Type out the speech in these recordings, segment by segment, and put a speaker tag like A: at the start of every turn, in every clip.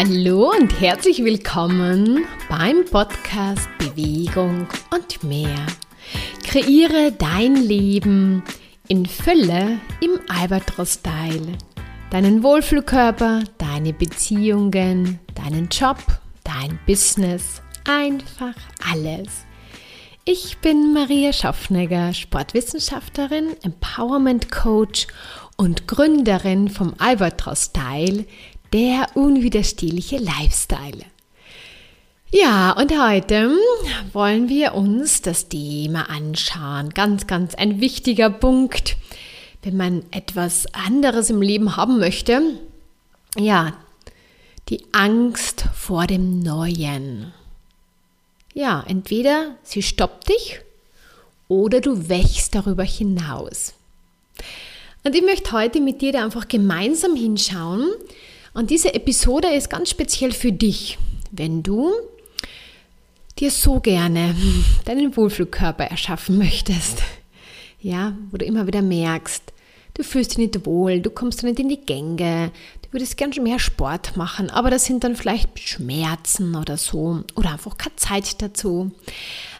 A: Hallo und herzlich willkommen beim Podcast Bewegung und mehr. Kreiere dein Leben in Fülle im Albatros-Style. Deinen Wohlfühlkörper, deine Beziehungen, deinen Job, dein Business, einfach alles. Ich bin Maria Schaffnegger, Sportwissenschaftlerin, Empowerment Coach und Gründerin vom Albatros Style, der unwiderstehliche Lifestyle. Ja, und heute wollen wir uns das Thema anschauen. Ganz, ganz ein wichtiger Punkt, wenn man etwas anderes im Leben haben möchte. Ja, die Angst vor dem Neuen. Ja, entweder sie stoppt dich oder du wächst darüber hinaus. Und ich möchte heute mit dir da einfach gemeinsam hinschauen, und diese Episode ist ganz speziell für dich, wenn du dir so gerne deinen Wohlfühlkörper erschaffen möchtest. Ja, wo du immer wieder merkst, du fühlst dich nicht wohl, du kommst nicht in die Gänge, du würdest gerne schon mehr Sport machen, aber das sind dann vielleicht Schmerzen oder so oder einfach keine Zeit dazu.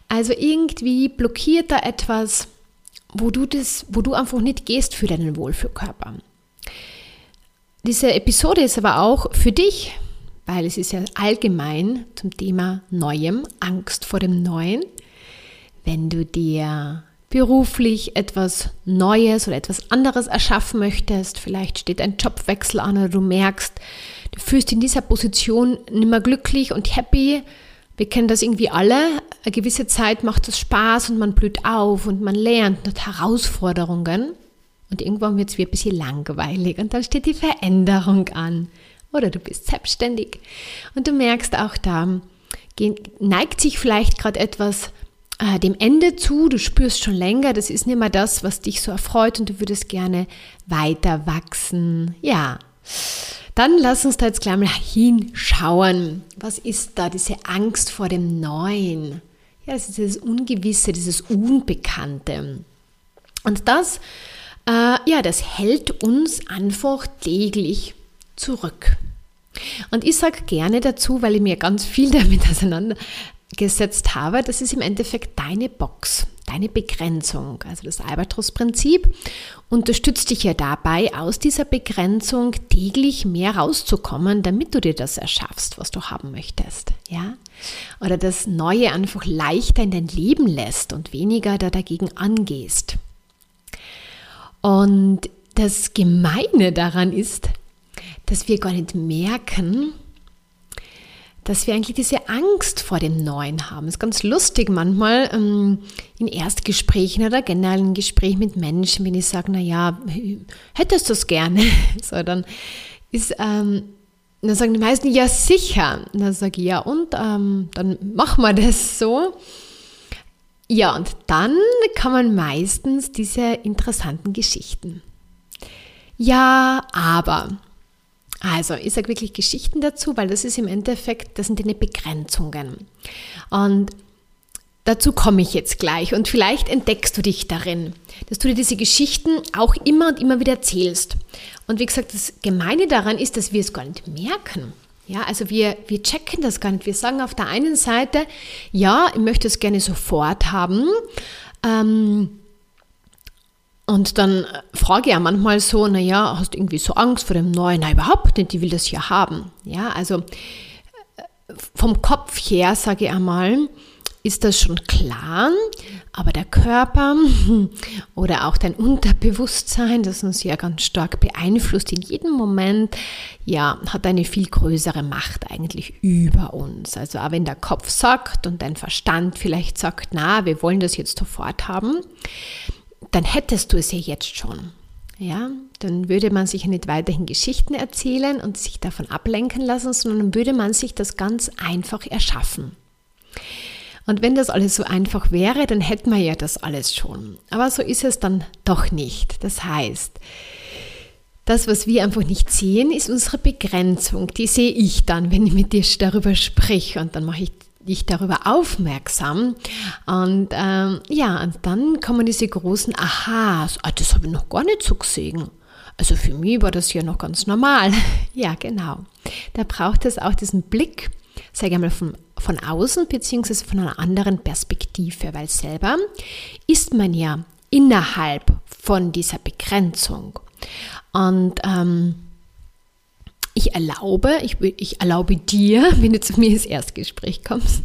A: Also irgendwie blockiert da etwas, wo du das, wo du einfach nicht gehst für deinen Wohlfühlkörper. Diese Episode ist aber auch für dich, weil es ist ja allgemein zum Thema Neuem, Angst vor dem Neuen. Wenn du dir beruflich etwas Neues oder etwas anderes erschaffen möchtest, vielleicht steht ein Jobwechsel an oder du merkst, du fühlst in dieser Position nicht mehr glücklich und happy. Wir kennen das irgendwie alle. Eine gewisse Zeit macht es Spaß und man blüht auf und man lernt hat Herausforderungen. Und irgendwann wird es wie ein bisschen langweilig und dann steht die Veränderung an. Oder du bist selbstständig und du merkst auch da, neigt sich vielleicht gerade etwas äh, dem Ende zu, du spürst schon länger, das ist nicht mehr das, was dich so erfreut und du würdest gerne weiter wachsen. Ja, dann lass uns da jetzt gleich mal hinschauen. Was ist da diese Angst vor dem Neuen? Ja, das ist dieses Ungewisse, dieses Unbekannte. Und das äh, ja, das hält uns einfach täglich zurück. Und ich sage gerne dazu, weil ich mir ganz viel damit auseinandergesetzt habe, das ist im Endeffekt deine Box, deine Begrenzung. Also das Albatros-Prinzip unterstützt dich ja dabei, aus dieser Begrenzung täglich mehr rauszukommen, damit du dir das erschaffst, was du haben möchtest. Ja? Oder das Neue einfach leichter in dein Leben lässt und weniger da dagegen angehst. Und das Gemeine daran ist, dass wir gar nicht merken, dass wir eigentlich diese Angst vor dem Neuen haben. Das ist ganz lustig manchmal ähm, in Erstgesprächen oder generell in Gesprächen mit Menschen, wenn ich sage, naja, hättest du es gerne? So, dann ist, ähm, dann sagen die meisten, ja sicher. Und dann sage ich, ja und, ähm, dann machen wir das so. Ja, und dann man meistens diese interessanten Geschichten. Ja, aber. Also, ich sage wirklich Geschichten dazu, weil das ist im Endeffekt, das sind deine Begrenzungen. Und dazu komme ich jetzt gleich. Und vielleicht entdeckst du dich darin, dass du dir diese Geschichten auch immer und immer wieder erzählst. Und wie gesagt, das Gemeine daran ist, dass wir es gar nicht merken. Ja, also wir, wir checken das gar nicht. Wir sagen auf der einen Seite, ja, ich möchte es gerne sofort haben. Ähm, und dann frage ich ja manchmal so, naja, hast du irgendwie so Angst vor dem Neuen? Nein, überhaupt nicht, die will das ja haben. Ja, also äh, vom Kopf her, sage ich einmal, ist das schon klar, aber der Körper oder auch dein Unterbewusstsein, das uns ja ganz stark beeinflusst in jedem Moment, ja, hat eine viel größere Macht eigentlich über uns. Also auch wenn der Kopf sagt und dein Verstand vielleicht sagt, na, wir wollen das jetzt sofort haben, dann hättest du es ja jetzt schon. Ja, dann würde man sich nicht weiterhin Geschichten erzählen und sich davon ablenken lassen, sondern würde man sich das ganz einfach erschaffen. Und wenn das alles so einfach wäre, dann hätten wir ja das alles schon. Aber so ist es dann doch nicht. Das heißt, das, was wir einfach nicht sehen, ist unsere Begrenzung. Die sehe ich dann, wenn ich mit dir darüber spreche. Und dann mache ich dich darüber aufmerksam. Und ähm, ja, und dann kommen diese großen Aha's. Ah, das habe ich noch gar nicht so gesehen. Also für mich war das ja noch ganz normal. ja, genau. Da braucht es auch diesen Blick, sage ich mal, von, von außen beziehungsweise von einer anderen Perspektive, weil selber ist man ja innerhalb von dieser Begrenzung. Und ähm, ich erlaube, ich, ich erlaube dir, wenn du zu mir ins Erstgespräch kommst,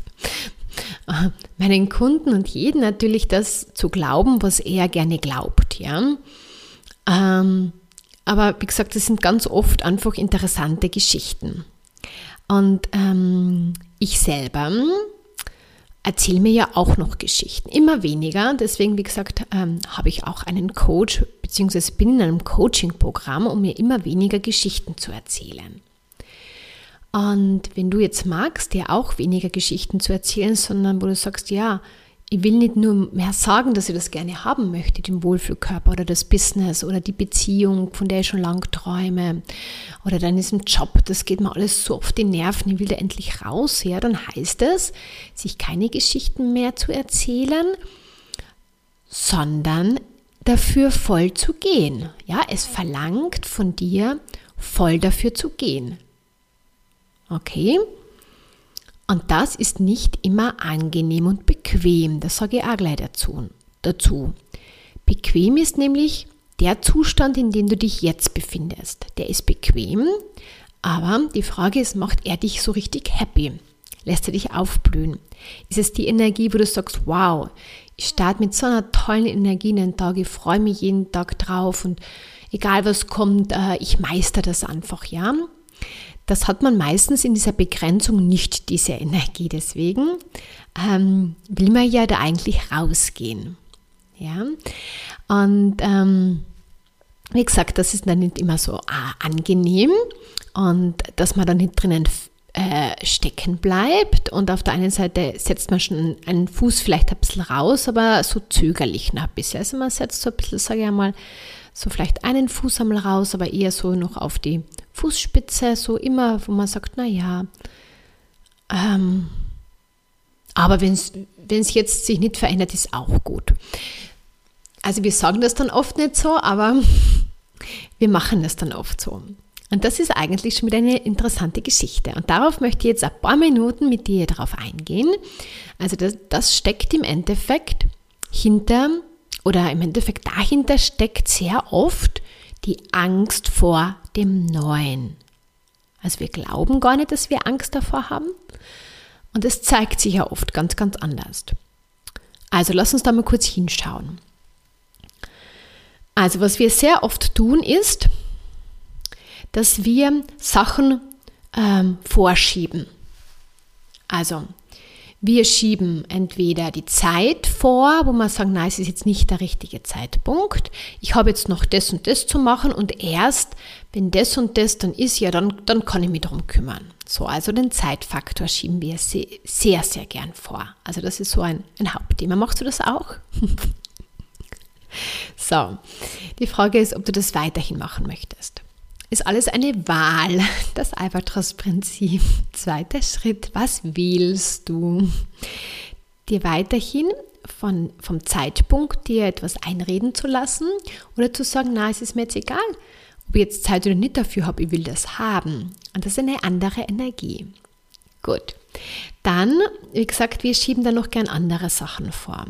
A: meinen Kunden und jeden natürlich das zu glauben, was er gerne glaubt. Ja? Ähm, aber wie gesagt, das sind ganz oft einfach interessante Geschichten. Und ähm, ich selber erzähle mir ja auch noch Geschichten, immer weniger. Deswegen, wie gesagt, ähm, habe ich auch einen Coach, beziehungsweise bin in einem Coaching-Programm, um mir immer weniger Geschichten zu erzählen. Und wenn du jetzt magst, dir auch weniger Geschichten zu erzählen, sondern wo du sagst, ja, ich will nicht nur mehr sagen, dass ich das gerne haben möchte, den Wohlfühlkörper oder das Business oder die Beziehung, von der ich schon lange träume oder dann ist ein Job, das geht mir alles so auf die Nerven, ich will da endlich raus, ja, dann heißt es, sich keine Geschichten mehr zu erzählen, sondern dafür voll zu gehen. Ja, es verlangt von dir, voll dafür zu gehen. Okay? Und das ist nicht immer angenehm und bequem. Das sage ich auch gleich dazu. dazu. Bequem ist nämlich der Zustand, in dem du dich jetzt befindest. Der ist bequem, aber die Frage ist, macht er dich so richtig happy? Lässt er dich aufblühen? Ist es die Energie, wo du sagst, wow, ich starte mit so einer tollen Energie in den Tag, ich freue mich jeden Tag drauf und egal was kommt, äh, ich meister das einfach, ja? Das hat man meistens in dieser Begrenzung nicht, diese Energie. Deswegen ähm, will man ja da eigentlich rausgehen. Ja? Und ähm, wie gesagt, das ist dann nicht immer so ah, angenehm und dass man dann nicht drinnen äh, stecken bleibt und auf der einen Seite setzt man schon einen Fuß vielleicht ein bisschen raus, aber so zögerlich noch ein bisschen. Also man setzt so ein bisschen, sage ich einmal, so vielleicht einen Fuß einmal raus, aber eher so noch auf die Fußspitze, so immer, wo man sagt, na ja, ähm, aber wenn es jetzt sich nicht verändert, ist auch gut. Also wir sagen das dann oft nicht so, aber wir machen das dann oft so. Und das ist eigentlich schon wieder eine interessante Geschichte. Und darauf möchte ich jetzt ein paar Minuten mit dir darauf eingehen. Also das, das steckt im Endeffekt hinter, oder im Endeffekt dahinter steckt sehr oft die Angst vor dem Neuen. Also wir glauben gar nicht, dass wir Angst davor haben. Und es zeigt sich ja oft ganz, ganz anders. Also lass uns da mal kurz hinschauen. Also was wir sehr oft tun ist, dass wir Sachen ähm, vorschieben. Also wir schieben entweder die Zeit vor, wo wir sagen, nein, es ist jetzt nicht der richtige Zeitpunkt. Ich habe jetzt noch das und das zu machen und erst, wenn das und das dann ist, ja, dann, dann kann ich mich darum kümmern. So, also den Zeitfaktor schieben wir sehr, sehr, sehr gern vor. Also das ist so ein, ein Hauptthema. Machst du das auch? so, die Frage ist, ob du das weiterhin machen möchtest ist alles eine Wahl. Das Albatros-Prinzip. Zweiter Schritt, was wählst du? Dir weiterhin von, vom Zeitpunkt dir etwas einreden zu lassen oder zu sagen, na, es ist mir jetzt egal, ob ich jetzt Zeit oder nicht dafür habe, ich will das haben. Und das ist eine andere Energie. Gut. Dann, wie gesagt, wir schieben da noch gern andere Sachen vor.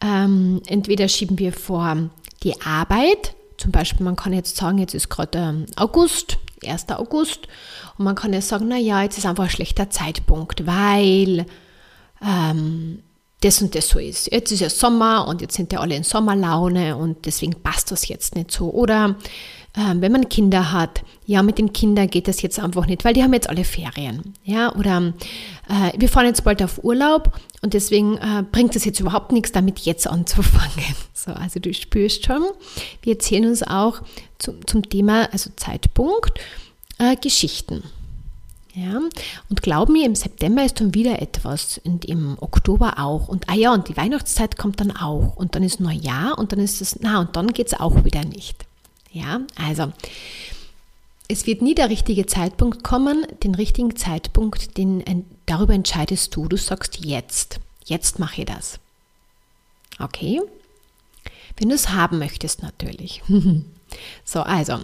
A: Ähm, entweder schieben wir vor die Arbeit, zum Beispiel, man kann jetzt sagen, jetzt ist gerade ähm, August, 1. August, und man kann jetzt sagen, naja, jetzt ist einfach ein schlechter Zeitpunkt, weil ähm, das und das so ist. Jetzt ist ja Sommer und jetzt sind ja alle in Sommerlaune und deswegen passt das jetzt nicht so. Oder wenn man Kinder hat, ja, mit den Kindern geht das jetzt einfach nicht, weil die haben jetzt alle Ferien. Ja, oder äh, wir fahren jetzt bald auf Urlaub und deswegen äh, bringt es jetzt überhaupt nichts, damit jetzt anzufangen. So, also du spürst schon, wir erzählen uns auch zum, zum Thema, also Zeitpunkt, äh, Geschichten. Ja, und glaub mir, im September ist dann wieder etwas und im Oktober auch. Und ah ja, und die Weihnachtszeit kommt dann auch. Und dann ist Neujahr und dann ist es, na, und dann geht es auch wieder nicht. Ja, also es wird nie der richtige Zeitpunkt kommen. Den richtigen Zeitpunkt, den, darüber entscheidest du. Du sagst jetzt. Jetzt mache ich das. Okay? Wenn du es haben möchtest natürlich. So, also,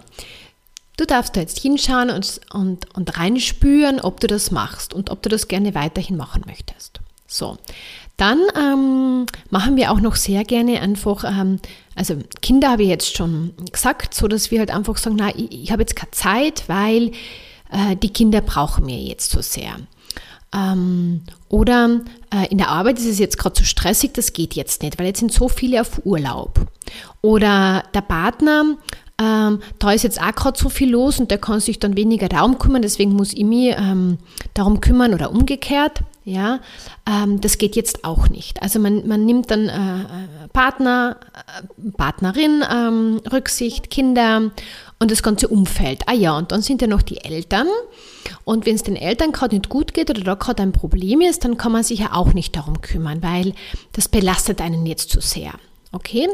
A: du darfst da jetzt hinschauen und, und, und reinspüren, ob du das machst und ob du das gerne weiterhin machen möchtest. So, dann ähm, machen wir auch noch sehr gerne einfach, ähm, also Kinder habe ich jetzt schon gesagt, so dass wir halt einfach sagen, na, ich, ich habe jetzt keine Zeit, weil äh, die Kinder brauchen mir jetzt so sehr. Ähm, oder äh, in der Arbeit ist es jetzt gerade zu so stressig, das geht jetzt nicht, weil jetzt sind so viele auf Urlaub. Oder der Partner, ähm, da ist jetzt auch gerade so viel los und der kann sich dann weniger darum kümmern, deswegen muss ich mich ähm, darum kümmern oder umgekehrt. Ja, ähm, das geht jetzt auch nicht. Also man, man nimmt dann äh, äh Partner, äh, Partnerin, ähm, Rücksicht, Kinder und das ganze Umfeld. Ah ja, und dann sind ja noch die Eltern. Und wenn es den Eltern gerade nicht gut geht oder da gerade ein Problem ist, dann kann man sich ja auch nicht darum kümmern, weil das belastet einen jetzt zu sehr. Okay?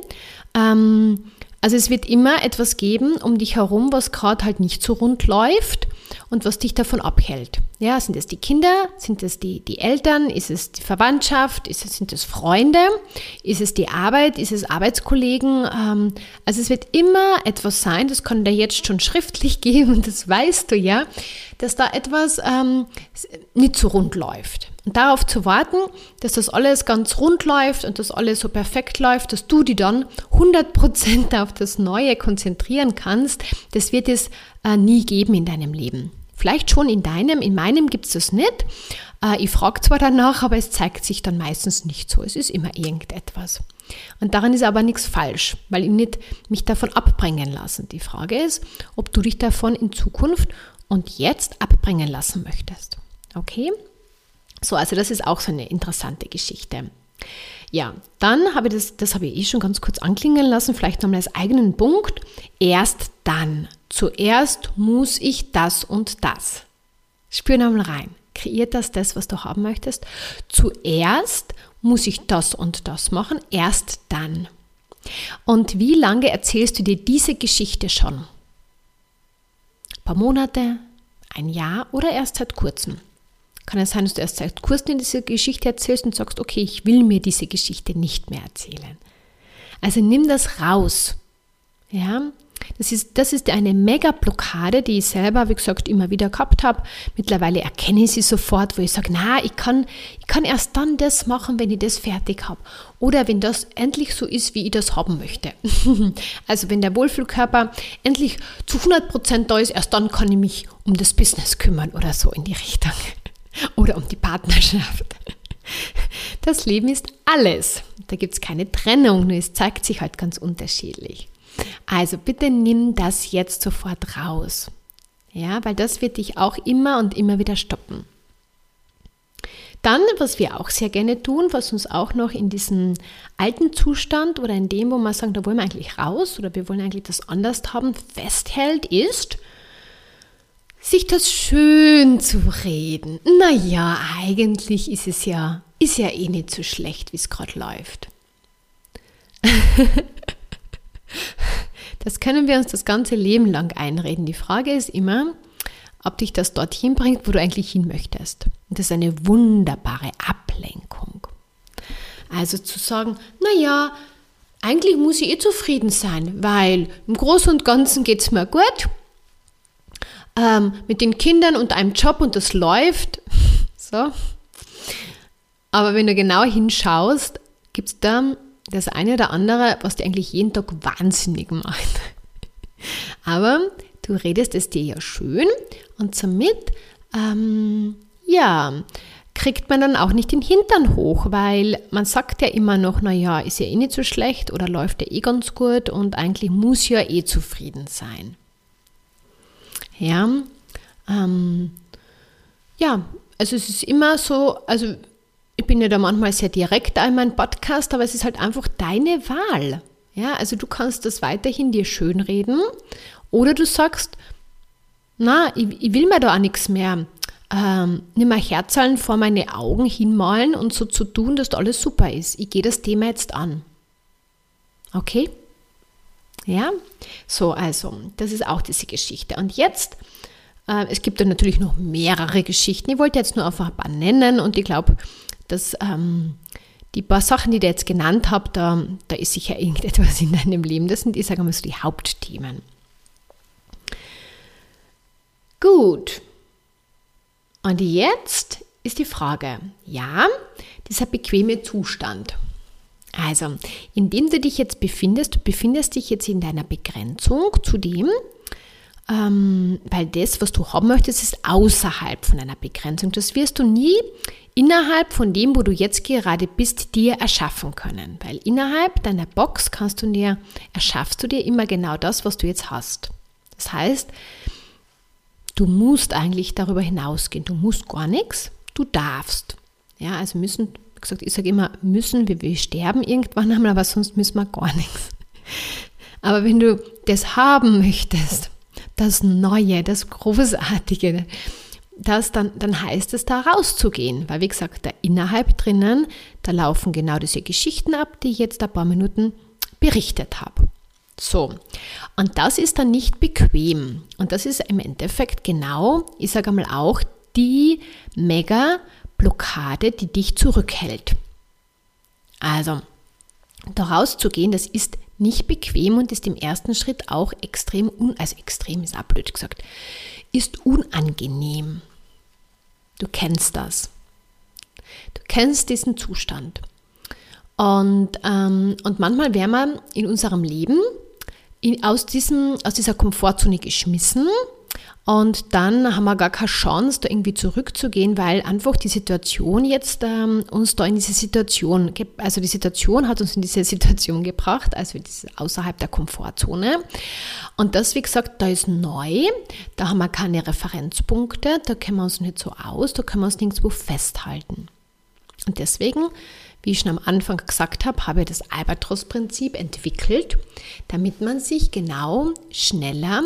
A: Ähm, also es wird immer etwas geben um dich herum, was gerade halt nicht so rund läuft und was dich davon abhält. Ja, sind es die Kinder? Sind es die, die Eltern? Ist es die Verwandtschaft? Ist es, sind es Freunde? Ist es die Arbeit? Ist es Arbeitskollegen? Ähm, also es wird immer etwas sein, das kann dir jetzt schon schriftlich geben, das weißt du ja, dass da etwas ähm, nicht so rund läuft. Und darauf zu warten, dass das alles ganz rund läuft und dass alles so perfekt läuft, dass du die dann 100% auf das Neue konzentrieren kannst, das wird es äh, nie geben in deinem Leben. Vielleicht schon in deinem, in meinem gibt es das nicht. Äh, ich frage zwar danach, aber es zeigt sich dann meistens nicht so. Es ist immer irgendetwas. Und daran ist aber nichts falsch, weil ich nicht mich davon abbringen lassen. Die Frage ist, ob du dich davon in Zukunft und jetzt abbringen lassen möchtest. Okay? So, also das ist auch so eine interessante Geschichte. Ja, dann habe ich das, das habe ich eh schon ganz kurz anklingen lassen, vielleicht nochmal als eigenen Punkt. Erst dann. Zuerst muss ich das und das. Spür nochmal rein. Kreiert das das, was du haben möchtest? Zuerst muss ich das und das machen, erst dann. Und wie lange erzählst du dir diese Geschichte schon? Ein paar Monate, ein Jahr oder erst seit kurzem? Kann es sein, dass du erst seit kurzem diese Geschichte erzählst und sagst, okay, ich will mir diese Geschichte nicht mehr erzählen. Also nimm das raus. Ja, das ist, das ist eine Mega-Blockade, die ich selber, wie gesagt, immer wieder gehabt habe. Mittlerweile erkenne ich sie sofort, wo ich sage, na, ich kann, ich kann erst dann das machen, wenn ich das fertig habe. Oder wenn das endlich so ist, wie ich das haben möchte. also wenn der Wohlfühlkörper endlich zu 100% da ist, erst dann kann ich mich um das Business kümmern oder so in die Richtung oder um die Partnerschaft. Das Leben ist alles. Da gibt es keine Trennung, nur es zeigt sich halt ganz unterschiedlich. Also bitte nimm das jetzt sofort raus. Ja, weil das wird dich auch immer und immer wieder stoppen. Dann, was wir auch sehr gerne tun, was uns auch noch in diesem alten Zustand oder in dem, wo wir sagen, da wollen wir eigentlich raus oder wir wollen eigentlich das anders haben, festhält, ist, sich das schön zu reden. Naja, eigentlich ist es ja, ist ja eh nicht so schlecht, wie es gerade läuft. das können wir uns das ganze Leben lang einreden. Die Frage ist immer, ob dich das dorthin bringt, wo du eigentlich hin möchtest. Und das ist eine wunderbare Ablenkung. Also zu sagen, naja, eigentlich muss ich eh zufrieden sein, weil im Großen und Ganzen geht es mir gut ähm, mit den Kindern und einem Job und das läuft. So. Aber wenn du genau hinschaust, gibt es da das eine oder andere, was dir eigentlich jeden Tag wahnsinnig macht. Aber du redest es dir ja schön und somit, ähm, ja, kriegt man dann auch nicht den Hintern hoch, weil man sagt ja immer noch, naja, ist ja eh nicht so schlecht oder läuft ja eh ganz gut und eigentlich muss ja eh zufrieden sein. Ja, ähm, ja, also es ist immer so, also ich bin ja da manchmal sehr direkt in meinem Podcast, aber es ist halt einfach deine Wahl. Ja, also du kannst das weiterhin dir schönreden oder du sagst, na, ich, ich will mir da auch nichts mehr. Ähm, nimm mal Herzallen vor meine Augen hinmalen und so zu tun, dass da alles super ist. Ich gehe das Thema jetzt an. Okay? Ja, so also, das ist auch diese Geschichte. Und jetzt, äh, es gibt dann natürlich noch mehrere Geschichten. Ich wollte jetzt nur einfach ein paar nennen und ich glaube, dass ähm, die paar Sachen, die ich jetzt genannt habe, da, da ist sicher irgendetwas in deinem Leben. Das sind, ich sage mal so, die Hauptthemen. Gut. Und jetzt ist die Frage, ja, dieser bequeme Zustand. Also, indem du dich jetzt befindest, du befindest dich jetzt in deiner Begrenzung zu dem, ähm, weil das, was du haben möchtest, ist außerhalb von einer Begrenzung. Das wirst du nie innerhalb von dem, wo du jetzt gerade bist, dir erschaffen können. Weil innerhalb deiner Box kannst du dir, erschaffst du dir immer genau das, was du jetzt hast. Das heißt, du musst eigentlich darüber hinausgehen. Du musst gar nichts, du darfst. Ja, also müssen, gesagt, ich sage immer, müssen wir, wir sterben irgendwann einmal, aber sonst müssen wir gar nichts. Aber wenn du das haben möchtest, das Neue, das Großartige, das, dann, dann heißt es, da rauszugehen. Weil, wie gesagt, da innerhalb drinnen, da laufen genau diese Geschichten ab, die ich jetzt ein paar Minuten berichtet habe. So, und das ist dann nicht bequem. Und das ist im Endeffekt genau, ich sage einmal auch, die Mega-Blockade, die dich zurückhält. Also, da rauszugehen, das ist nicht bequem und ist im ersten Schritt auch extrem, un also extrem ist auch blöd gesagt, ist unangenehm. Du kennst das. Du kennst diesen Zustand. Und, ähm, und manchmal wäre man in unserem Leben in, aus, diesem, aus dieser Komfortzone geschmissen und dann haben wir gar keine Chance, da irgendwie zurückzugehen, weil einfach die Situation jetzt ähm, uns da in diese Situation, also die Situation hat uns in diese Situation gebracht, also außerhalb der Komfortzone. Und das, wie gesagt, da ist neu, da haben wir keine Referenzpunkte, da kennen wir uns nicht so aus, da können wir uns nirgendwo festhalten. Und deswegen, wie ich schon am Anfang gesagt habe, habe ich das Albatros-Prinzip entwickelt, damit man sich genau schneller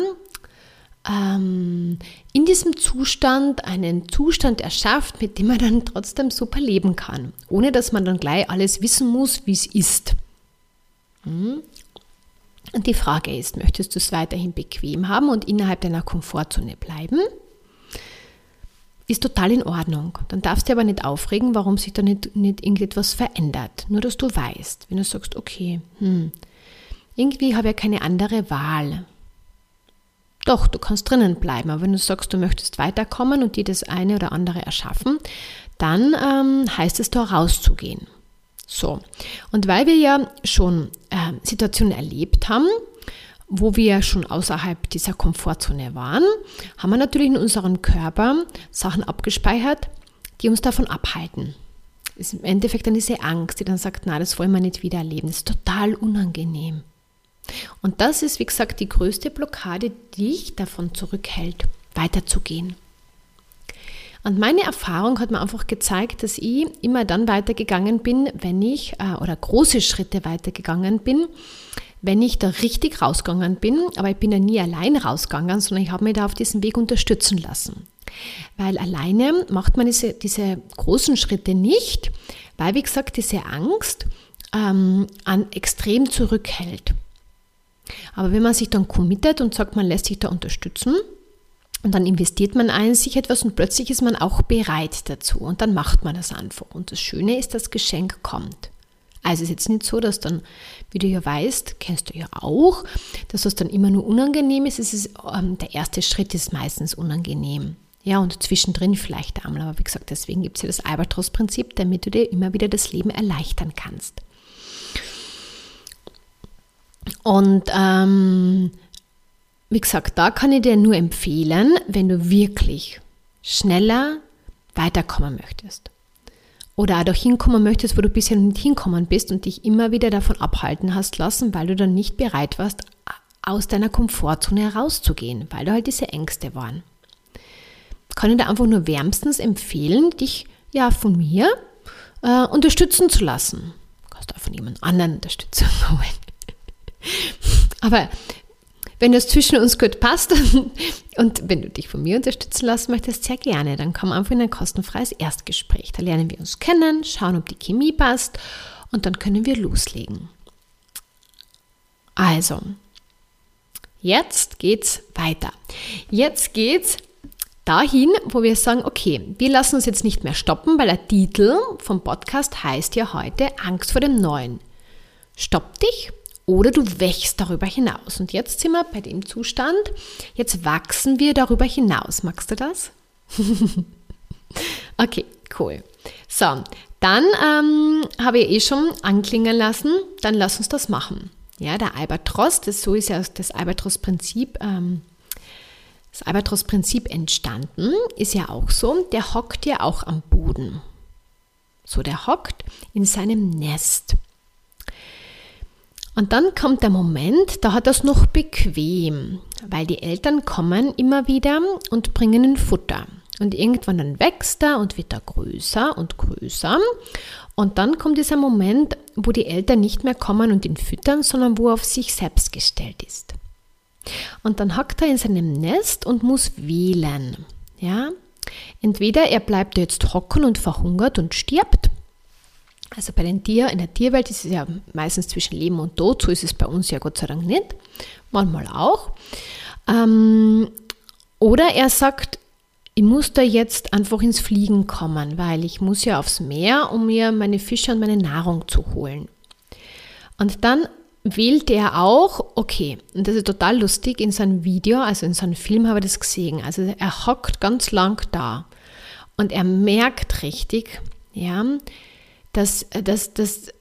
A: ähm, in diesem Zustand einen Zustand erschafft, mit dem man dann trotzdem super leben kann, ohne dass man dann gleich alles wissen muss, wie es ist. Hm? Und die Frage ist, möchtest du es weiterhin bequem haben und innerhalb deiner Komfortzone bleiben? Ist total in Ordnung. Dann darfst du aber nicht aufregen, warum sich da nicht, nicht irgendetwas verändert. Nur, dass du weißt, wenn du sagst, okay, hm, irgendwie habe ich ja keine andere Wahl. Doch, du kannst drinnen bleiben, aber wenn du sagst, du möchtest weiterkommen und dir das eine oder andere erschaffen, dann ähm, heißt es da rauszugehen. So, und weil wir ja schon äh, Situationen erlebt haben, wo wir schon außerhalb dieser Komfortzone waren, haben wir natürlich in unserem Körper Sachen abgespeichert, die uns davon abhalten. Das ist im Endeffekt dann diese Angst, die dann sagt, na, das wollen wir nicht wieder erleben. Das ist total unangenehm. Und das ist, wie gesagt, die größte Blockade, die dich davon zurückhält, weiterzugehen. Und meine Erfahrung hat mir einfach gezeigt, dass ich immer dann weitergegangen bin, wenn ich, äh, oder große Schritte weitergegangen bin, wenn ich da richtig rausgegangen bin. Aber ich bin ja nie allein rausgegangen, sondern ich habe mich da auf diesem Weg unterstützen lassen. Weil alleine macht man diese, diese großen Schritte nicht, weil, wie gesagt, diese Angst ähm, an extrem zurückhält. Aber wenn man sich dann committet und sagt, man lässt sich da unterstützen, und dann investiert man in sich etwas und plötzlich ist man auch bereit dazu und dann macht man das einfach. Und das Schöne ist, das Geschenk kommt. Also es ist jetzt nicht so, dass dann, wie du ja weißt, kennst du ja auch, dass das dann immer nur unangenehm ist. Es ist ähm, der erste Schritt ist meistens unangenehm. Ja, und zwischendrin vielleicht einmal. Aber wie gesagt, deswegen gibt es ja das Albatros-Prinzip, damit du dir immer wieder das Leben erleichtern kannst. Und ähm, wie gesagt, da kann ich dir nur empfehlen, wenn du wirklich schneller weiterkommen möchtest. Oder auch hinkommen möchtest, wo du bisher nicht hinkommen bist und dich immer wieder davon abhalten hast lassen, weil du dann nicht bereit warst, aus deiner Komfortzone herauszugehen, weil da halt diese Ängste waren. Kann ich dir einfach nur wärmstens empfehlen, dich ja von mir äh, unterstützen zu lassen. Du kannst auch von jemand anderen Unterstützung holen. Aber wenn das zwischen uns gut passt und wenn du dich von mir unterstützen lassen möchtest, sehr gerne, dann komm einfach in ein kostenfreies Erstgespräch. Da lernen wir uns kennen, schauen, ob die Chemie passt und dann können wir loslegen. Also, jetzt geht's weiter. Jetzt geht's dahin, wo wir sagen, okay, wir lassen uns jetzt nicht mehr stoppen, weil der Titel vom Podcast heißt ja heute Angst vor dem Neuen. Stopp dich oder du wächst darüber hinaus. Und jetzt sind wir bei dem Zustand, jetzt wachsen wir darüber hinaus. Magst du das? okay, cool. So, dann ähm, habe ich eh schon anklingen lassen, dann lass uns das machen. Ja, der Albatros, das, so ist ja das Albatros-Prinzip, ähm, das Albatros-Prinzip entstanden, ist ja auch so, der hockt ja auch am Boden. So, der hockt in seinem Nest. Und dann kommt der Moment, da hat es noch bequem, weil die Eltern kommen immer wieder und bringen ein Futter. Und irgendwann dann wächst er und wird er größer und größer. Und dann kommt dieser Moment, wo die Eltern nicht mehr kommen und ihn füttern, sondern wo er auf sich selbst gestellt ist. Und dann hackt er in seinem Nest und muss wählen. Ja? Entweder er bleibt jetzt hocken und verhungert und stirbt, also bei den Tieren, in der Tierwelt ist es ja meistens zwischen Leben und Tod, so ist es bei uns ja Gott sei Dank nicht, manchmal auch. Ähm, oder er sagt, ich muss da jetzt einfach ins Fliegen kommen, weil ich muss ja aufs Meer, um mir meine Fische und meine Nahrung zu holen. Und dann wählt er auch, okay, und das ist total lustig, in seinem Video, also in seinem Film habe ich das gesehen, also er hockt ganz lang da und er merkt richtig, ja, dass, dass, dass,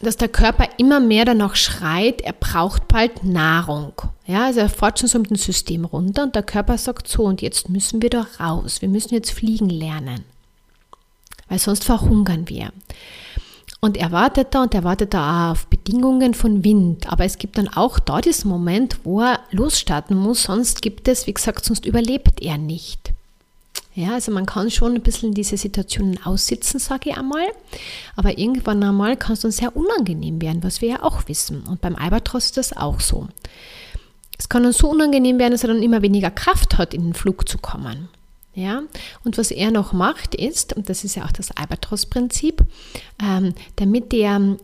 A: dass der Körper immer mehr danach schreit, er braucht bald Nahrung. Ja, also er fährt schon so mit dem System runter und der Körper sagt so, und jetzt müssen wir da raus, wir müssen jetzt fliegen lernen, weil sonst verhungern wir. Und er wartet da und er wartet da auf Bedingungen von Wind. Aber es gibt dann auch da diesen Moment, wo er losstarten muss, sonst gibt es, wie gesagt, sonst überlebt er nicht. Ja, also man kann schon ein bisschen diese Situationen aussitzen, sage ich einmal. Aber irgendwann einmal kann es dann sehr unangenehm werden, was wir ja auch wissen. Und beim Albatros ist das auch so. Es kann dann so unangenehm werden, dass er dann immer weniger Kraft hat, in den Flug zu kommen. Ja, und was er noch macht ist, und das ist ja auch das Albatros-Prinzip, ähm, damit er,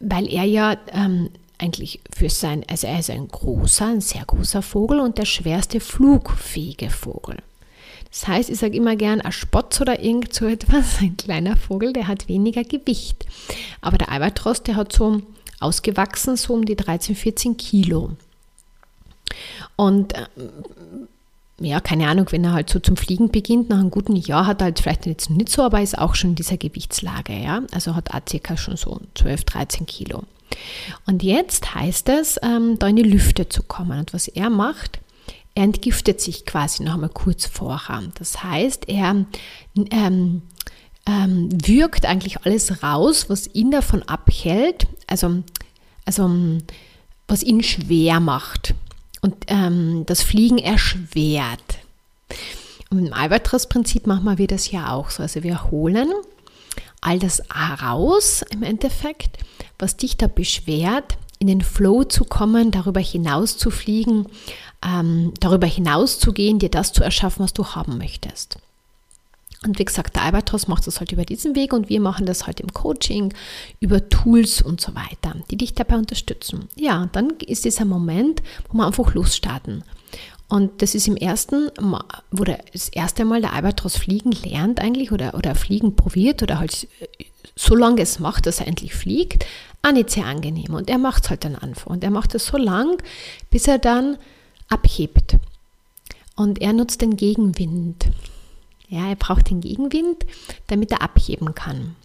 A: weil er ja ähm, eigentlich für sein, also er ist ein großer, ein sehr großer Vogel und der schwerste flugfähige Vogel. Das heißt, ich sage immer gern, ein Spotz oder irgend so etwas, ein kleiner Vogel, der hat weniger Gewicht. Aber der Albatros, der hat so ausgewachsen, so um die 13, 14 Kilo. Und äh, ja, keine Ahnung, wenn er halt so zum Fliegen beginnt, nach einem guten Jahr hat er halt vielleicht jetzt nicht so, aber ist auch schon in dieser Gewichtslage, ja. Also hat er circa schon so 12, 13 Kilo. Und jetzt heißt es, ähm, da in die Lüfte zu kommen. Und was er macht, er entgiftet sich quasi noch einmal kurz vorher. Das heißt, er ähm, ähm, wirkt eigentlich alles raus, was ihn davon abhält, also, also was ihn schwer macht und ähm, das Fliegen erschwert. Und im Albatros-Prinzip machen wir das ja auch so. Also wir holen all das raus im Endeffekt, was dich da beschwert, in den Flow zu kommen, darüber hinaus zu fliegen, ähm, darüber hinaus zu gehen, dir das zu erschaffen, was du haben möchtest. Und wie gesagt, der Albatros macht das halt über diesen Weg und wir machen das halt im Coaching, über Tools und so weiter, die dich dabei unterstützen. Ja, und dann ist dieser Moment, wo wir einfach losstarten. Und das ist im ersten, wo das erste Mal der Albatros fliegen lernt eigentlich oder, oder fliegen probiert oder halt so lange es macht, dass er endlich fliegt, auch nicht sehr angenehm. Und er macht es halt dann einfach. Und er macht es so lang, bis er dann abhebt. Und er nutzt den Gegenwind. Ja, er braucht den Gegenwind, damit er abheben kann.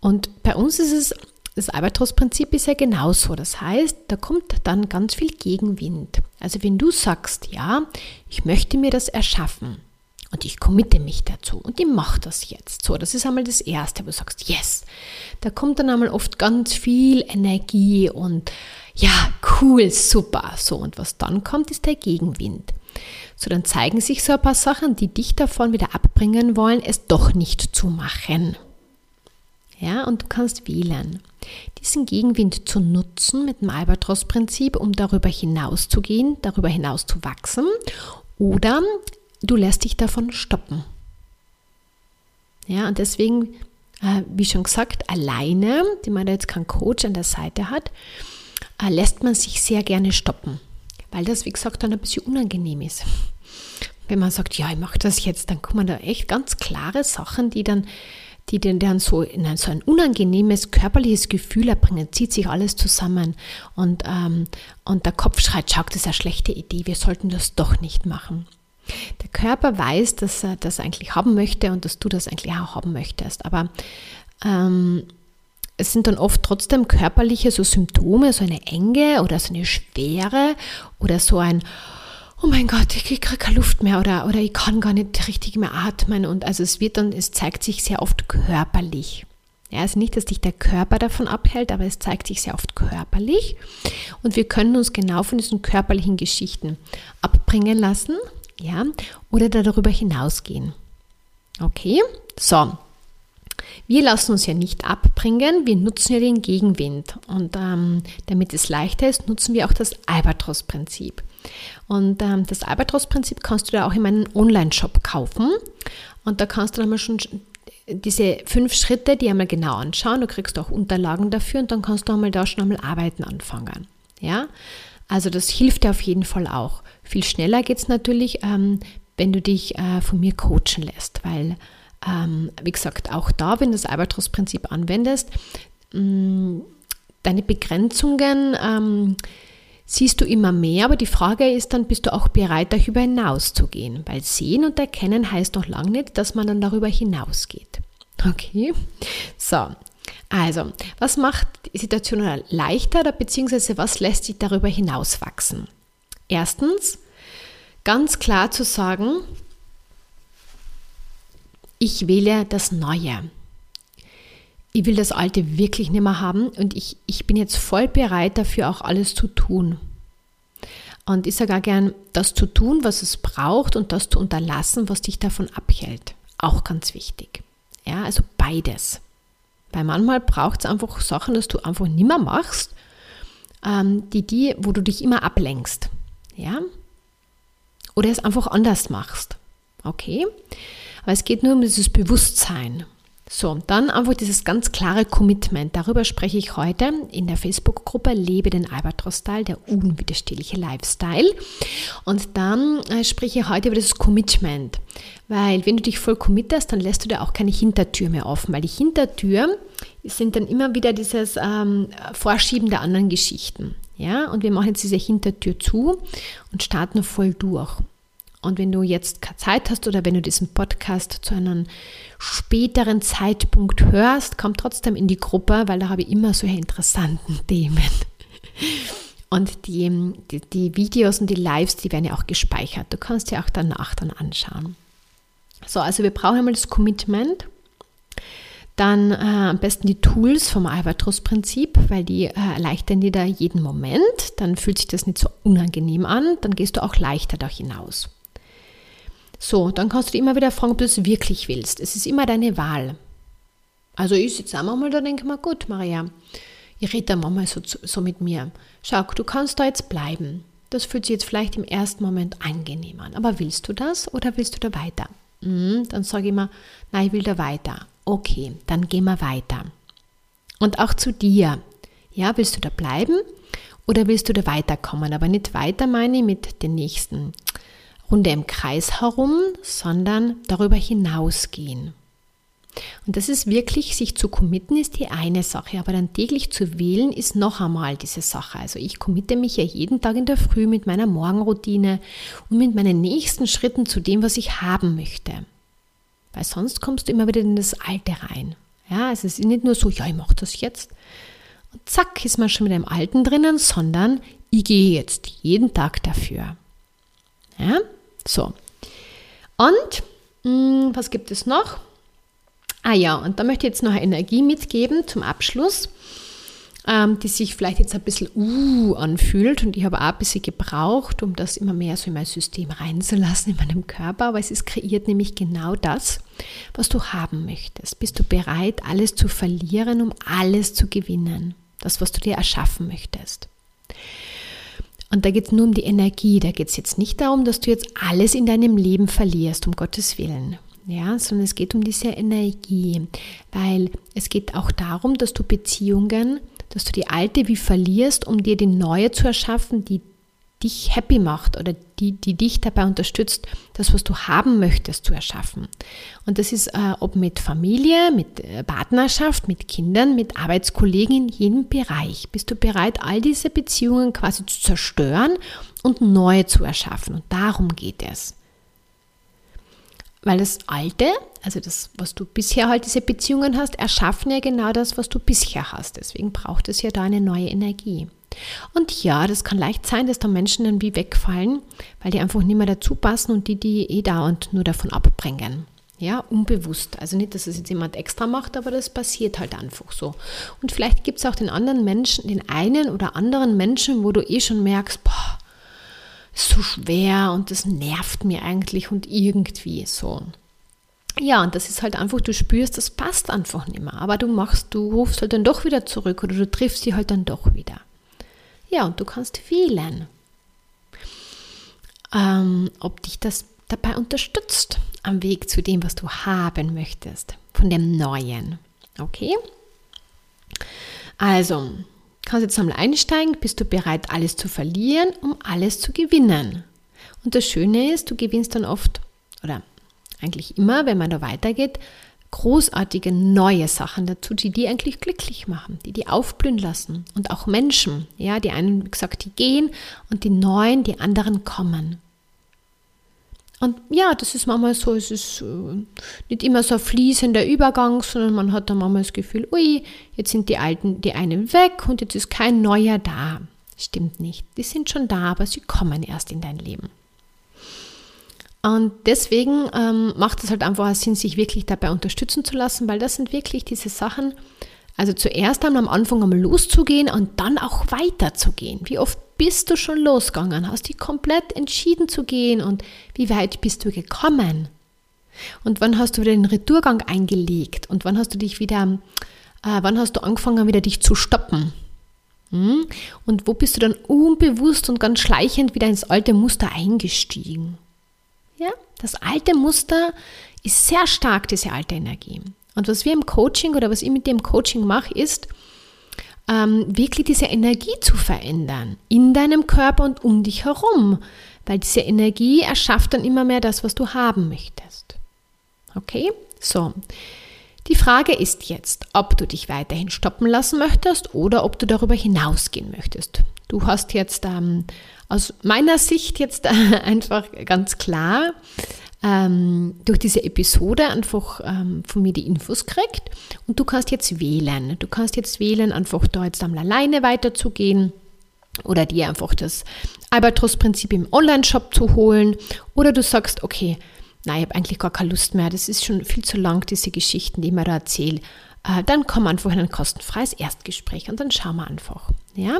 A: Und bei uns ist es, das Albatros-Prinzip ist ja genauso. Das heißt, da kommt dann ganz viel Gegenwind. Also wenn du sagst, ja, ich möchte mir das erschaffen und ich committe mich dazu und ich mache das jetzt. So, das ist einmal das Erste, wo du sagst, yes. Da kommt dann einmal oft ganz viel Energie und ja, cool, super. So, und was dann kommt, ist der Gegenwind. So, dann zeigen sich so ein paar Sachen, die dich davon wieder abbringen wollen, es doch nicht zu machen. Ja, und du kannst wählen, diesen Gegenwind zu nutzen mit dem Albatros-Prinzip, um darüber hinaus zu gehen, darüber hinaus zu wachsen, oder du lässt dich davon stoppen. Ja, und deswegen, äh, wie schon gesagt, alleine, die man jetzt keinen Coach an der Seite hat, äh, lässt man sich sehr gerne stoppen, weil das, wie gesagt, dann ein bisschen unangenehm ist. Wenn man sagt, ja, ich mache das jetzt, dann kommen da echt ganz klare Sachen, die dann die den dann so in ein, so ein unangenehmes körperliches Gefühl erbringen, zieht sich alles zusammen und, ähm, und der Kopf schreit, schau, das ist eine schlechte Idee, wir sollten das doch nicht machen. Der Körper weiß, dass er das eigentlich haben möchte und dass du das eigentlich auch haben möchtest, aber ähm, es sind dann oft trotzdem körperliche so Symptome, so eine Enge oder so eine Schwere oder so ein, oh mein Gott, ich kriege keine Luft mehr oder, oder ich kann gar nicht richtig mehr atmen. Und also es wird dann, es zeigt sich sehr oft körperlich. Ja, also nicht, dass dich der Körper davon abhält, aber es zeigt sich sehr oft körperlich. Und wir können uns genau von diesen körperlichen Geschichten abbringen lassen, ja, oder darüber hinausgehen. Okay, so. Wir lassen uns ja nicht abbringen, wir nutzen ja den Gegenwind. Und ähm, damit es leichter ist, nutzen wir auch das Albatros-Prinzip. Und ähm, das Albatros-Prinzip kannst du da auch in meinem Online-Shop kaufen. Und da kannst du dann mal schon diese fünf Schritte, die einmal genau anschauen. Du kriegst auch Unterlagen dafür und dann kannst du einmal da schon einmal arbeiten anfangen. Ja, also das hilft dir auf jeden Fall auch. Viel schneller geht es natürlich, ähm, wenn du dich äh, von mir coachen lässt, weil ähm, wie gesagt, auch da, wenn du das Albatros-Prinzip anwendest, mh, mm, deine Begrenzungen ähm, siehst du immer mehr, aber die Frage ist dann, bist du auch bereit, darüber hinaus zu gehen? Weil sehen und erkennen heißt noch lange nicht, dass man dann darüber hinausgeht. Okay? So. Also, was macht die Situation leichter oder beziehungsweise was lässt sich darüber hinaus wachsen? Erstens, ganz klar zu sagen, ich wähle das Neue. Ich will das Alte wirklich nicht mehr haben und ich, ich bin jetzt voll bereit dafür auch alles zu tun. Und ich sage auch gern, das zu tun, was es braucht und das zu unterlassen, was dich davon abhält. Auch ganz wichtig. Ja, also beides. Weil manchmal braucht es einfach Sachen, dass du einfach nicht mehr machst, ähm, die, die, wo du dich immer ablenkst. Ja? Oder es einfach anders machst. Okay? Aber es geht nur um dieses Bewusstsein. So, dann einfach dieses ganz klare Commitment. Darüber spreche ich heute in der Facebook-Gruppe Lebe den Albatros-Style, der unwiderstehliche Lifestyle. Und dann äh, spreche ich heute über das Commitment. Weil wenn du dich voll committest, dann lässt du dir auch keine Hintertür mehr offen. Weil die Hintertür sind dann immer wieder dieses ähm, Vorschieben der anderen Geschichten. Ja, und wir machen jetzt diese Hintertür zu und starten voll durch. Und wenn du jetzt keine Zeit hast oder wenn du diesen Podcast zu einem späteren Zeitpunkt hörst, komm trotzdem in die Gruppe, weil da habe ich immer solche interessanten Themen. Und die, die, die, Videos und die Lives, die werden ja auch gespeichert. Du kannst dir auch danach dann anschauen. So, also wir brauchen einmal das Commitment. Dann äh, am besten die Tools vom Albatros-Prinzip, weil die äh, erleichtern dir da jeden Moment. Dann fühlt sich das nicht so unangenehm an. Dann gehst du auch leichter da hinaus. So, dann kannst du dich immer wieder fragen, ob du es wirklich willst. Es ist immer deine Wahl. Also ich sitze auch manchmal da und denke mir, gut, Maria, ich rede da manchmal so, so mit mir. Schau, du kannst da jetzt bleiben. Das fühlt sich jetzt vielleicht im ersten Moment angenehm an. Aber willst du das oder willst du da weiter? Mhm, dann sage ich immer, nein, ich will da weiter. Okay, dann gehen wir weiter. Und auch zu dir. Ja, willst du da bleiben oder willst du da weiterkommen? Aber nicht weiter meine ich mit den nächsten Runde im Kreis herum, sondern darüber hinausgehen. Und das ist wirklich, sich zu committen, ist die eine Sache, aber dann täglich zu wählen, ist noch einmal diese Sache. Also ich committe mich ja jeden Tag in der Früh mit meiner Morgenroutine und mit meinen nächsten Schritten zu dem, was ich haben möchte. Weil sonst kommst du immer wieder in das Alte rein. Ja, es ist nicht nur so, ja, ich mache das jetzt. Und zack, ist man schon mit dem Alten drinnen, sondern ich gehe jetzt jeden Tag dafür. Ja, so. Und mh, hm, was gibt es noch? Ah ja, und da möchte ich jetzt noch Energie mitgeben zum Abschluss, ähm, die sich vielleicht jetzt ein bisschen uh anfühlt. Und ich habe auch ein bisschen gebraucht, um das immer mehr so in mein System reinzulassen, in meinem Körper. Aber es ist kreiert nämlich genau das, was du haben möchtest. Bist du bereit, alles zu verlieren, um alles zu gewinnen? Das, was du dir erschaffen möchtest. Und da geht es nur um die Energie. Da geht es jetzt nicht darum, dass du jetzt alles in deinem Leben verlierst, um Gottes Willen. Ja, sondern es geht um diese Energie, weil es geht auch darum, dass du Beziehungen, dass du die alte wie verlierst, um dir die neue zu erschaffen, die dich happy macht oder die, die dich dabei unterstützt, das, was du haben möchtest, zu erschaffen. Und das ist, äh, ob mit Familie, mit äh, Partnerschaft, mit Kindern, mit Arbeitskollegen in jedem Bereich. Bist du bereit, all diese Beziehungen quasi zu zerstören und neue zu erschaffen? Und darum geht es. Weil das Alte, also das, was du bisher halt diese Beziehungen hast, erschaffen ja genau das, was du bisher hast. Deswegen braucht es ja da eine neue Energie. Und ja, das kann leicht sein, dass da Menschen dann wie wegfallen, weil die einfach nicht mehr dazu passen und die, die eh dauernd nur davon abbringen. Ja, unbewusst. Also nicht, dass es jetzt jemand extra macht, aber das passiert halt einfach so. Und vielleicht gibt es auch den anderen Menschen, den einen oder anderen Menschen, wo du eh schon merkst, boah, so schwer und das nervt mir eigentlich und irgendwie so. Ja, und das ist halt einfach, du spürst, das passt einfach nicht mehr. Aber du machst, du rufst halt dann doch wieder zurück oder du triffst sie halt dann doch wieder. Ja, und du kannst wählen, ähm, ob dich das dabei unterstützt am Weg zu dem, was du haben möchtest, von dem Neuen. Okay? Also, kannst jetzt einmal einsteigen, bist du bereit, alles zu verlieren, um alles zu gewinnen. Und das Schöne ist, du gewinnst dann oft, oder eigentlich immer, wenn man da weitergeht, großartige neue Sachen dazu, die die eigentlich glücklich machen, die die aufblühen lassen. Und auch Menschen, ja, die einen, wie gesagt, die gehen und die neuen, die anderen kommen. Und ja, das ist manchmal so, es ist äh, nicht immer so ein fließender Übergang, sondern man hat dann manchmal das Gefühl, ui, jetzt sind die Alten, die einen weg und jetzt ist kein neuer da. Stimmt nicht. Die sind schon da, aber sie kommen erst in dein Leben. Und deswegen ähm, macht es halt einfach Sinn, sich wirklich dabei unterstützen zu lassen, weil das sind wirklich diese Sachen, also zuerst einmal am Anfang einmal loszugehen und dann auch weiterzugehen. Wie oft bist du schon losgegangen? Hast dich komplett entschieden zu gehen und wie weit bist du gekommen? Und wann hast du wieder den Retourgang eingelegt? Und wann hast du dich wieder, äh, wann hast du angefangen, wieder dich zu stoppen? Hm? Und wo bist du dann unbewusst und ganz schleichend wieder ins alte Muster eingestiegen? Ja, das alte Muster ist sehr stark, diese alte Energie. Und was wir im Coaching oder was ich mit dem Coaching mache, ist, ähm, wirklich diese Energie zu verändern in deinem Körper und um dich herum. Weil diese Energie erschafft dann immer mehr das, was du haben möchtest. Okay? So. Die Frage ist jetzt, ob du dich weiterhin stoppen lassen möchtest oder ob du darüber hinausgehen möchtest. Du hast jetzt ähm, aus meiner Sicht jetzt einfach ganz klar ähm, durch diese Episode einfach ähm, von mir die Infos kriegt und du kannst jetzt wählen. Du kannst jetzt wählen, einfach da jetzt einmal alleine weiterzugehen oder dir einfach das Albatros-Prinzip im Online-Shop zu holen oder du sagst, okay, nein, ich habe eigentlich gar keine Lust mehr, das ist schon viel zu lang, diese Geschichten, die ich mir da erzähle. Äh, dann komm einfach in ein kostenfreies Erstgespräch und dann schauen wir einfach. Ja?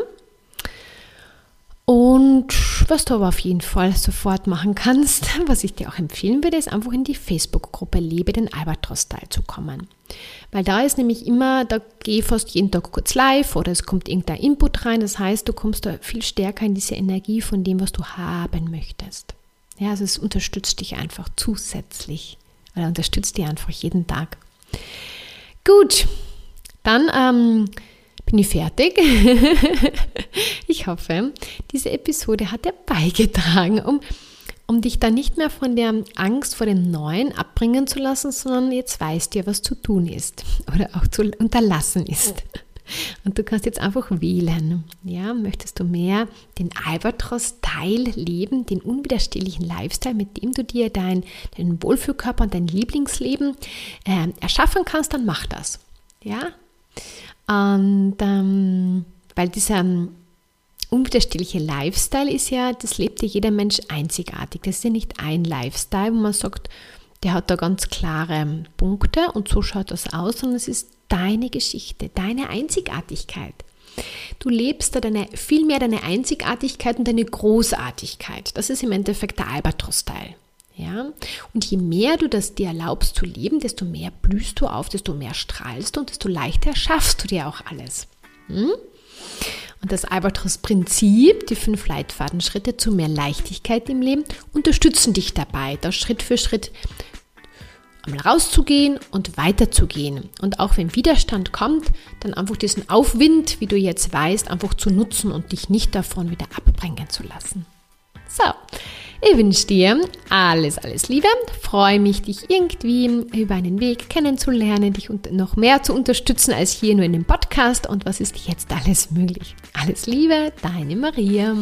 A: Und was du aber auf jeden Fall sofort machen kannst, was ich dir auch empfehlen würde, ist einfach in die Facebook-Gruppe Lebe den Albatros-Style zu kommen. Weil da ist nämlich immer, da gehe ich fast jeden Tag kurz live oder es kommt irgendein Input rein. Das heißt, du kommst da viel stärker in diese Energie von dem, was du haben möchtest. Ja, also es unterstützt dich einfach zusätzlich oder unterstützt dich einfach jeden Tag. Gut, dann ähm, bin ich fertig. ich hoffe, diese Episode hat dir beigetragen, um, um dich dann nicht mehr von der Angst vor dem Neuen abbringen zu lassen, sondern jetzt weißt du was zu tun ist oder auch zu unterlassen ist. Und du kannst jetzt einfach wählen. Ja, möchtest du mehr den Albatros-Style leben, den unwiderstehlichen Lifestyle, mit dem du dir dein, deinen Wohlfühlkörper und dein Lieblingsleben äh, erschaffen kannst, dann mach das. Ja, und ähm, weil dieser ähm, unwiderstehliche Lifestyle ist ja, das lebt ja jeder Mensch einzigartig. Das ist ja nicht ein Lifestyle, wo man sagt, der hat da ganz klare Punkte und so schaut das aus, sondern es ist deine Geschichte, deine Einzigartigkeit. Du lebst da deine, viel mehr deine Einzigartigkeit und deine Großartigkeit. Das ist im Endeffekt der Albatros-Style. Ja? Und je mehr du das dir erlaubst zu leben, desto mehr blühst du auf, desto mehr strahlst du und desto leichter schaffst du dir auch alles. Hm? Und das Albatros-Prinzip, die fünf Leitfadenschritte zu mehr Leichtigkeit im Leben, unterstützen dich dabei, da Schritt für Schritt einmal rauszugehen und weiterzugehen. Und auch wenn Widerstand kommt, dann einfach diesen Aufwind, wie du jetzt weißt, einfach zu nutzen und dich nicht davon wieder abbringen zu lassen. So, ich wünsche dir alles, alles Liebe. Freue mich, dich irgendwie über einen Weg kennenzulernen, dich noch mehr zu unterstützen als hier nur in dem Podcast. Und was ist jetzt alles möglich? Alles Liebe, deine Maria.